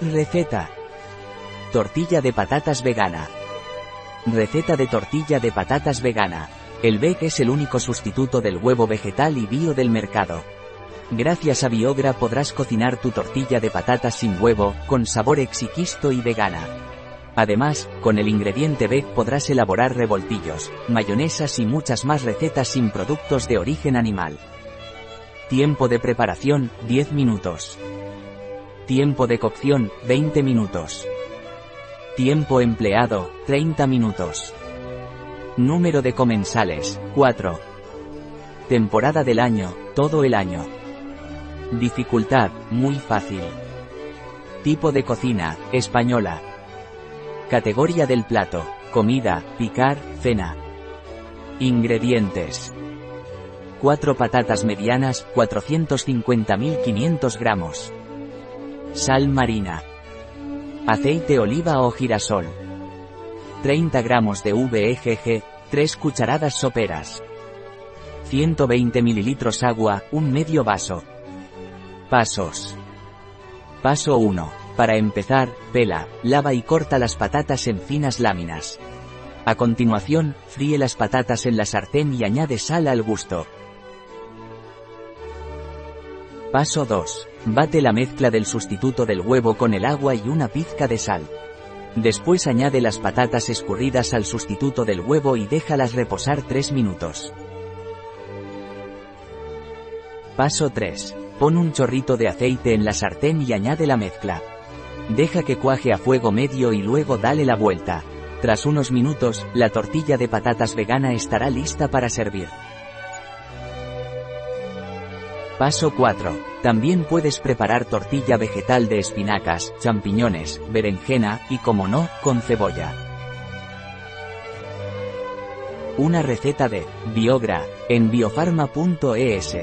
Receta. Tortilla de patatas vegana. Receta de tortilla de patatas vegana. El veg es el único sustituto del huevo vegetal y bio del mercado. Gracias a Biogra podrás cocinar tu tortilla de patatas sin huevo, con sabor exquisto y vegana. Además, con el ingrediente veg podrás elaborar revoltillos, mayonesas y muchas más recetas sin productos de origen animal. Tiempo de preparación, 10 minutos. Tiempo de cocción, 20 minutos. Tiempo empleado, 30 minutos. Número de comensales, 4. Temporada del año, todo el año. Dificultad, muy fácil. Tipo de cocina, española. Categoría del plato, comida, picar, cena. Ingredientes. 4 patatas medianas, 450.500 gramos. Sal marina. Aceite oliva o girasol. 30 gramos de VEGG, 3 cucharadas soperas. 120 mililitros agua, un medio vaso. Pasos. Paso 1. Para empezar, pela, lava y corta las patatas en finas láminas. A continuación, fríe las patatas en la sartén y añade sal al gusto. Paso 2. Bate la mezcla del sustituto del huevo con el agua y una pizca de sal. Después añade las patatas escurridas al sustituto del huevo y déjalas reposar 3 minutos. Paso 3. Pon un chorrito de aceite en la sartén y añade la mezcla. Deja que cuaje a fuego medio y luego dale la vuelta. Tras unos minutos, la tortilla de patatas vegana estará lista para servir. Paso 4. También puedes preparar tortilla vegetal de espinacas, champiñones, berenjena, y como no, con cebolla. Una receta de Biogra, en biofarma.es.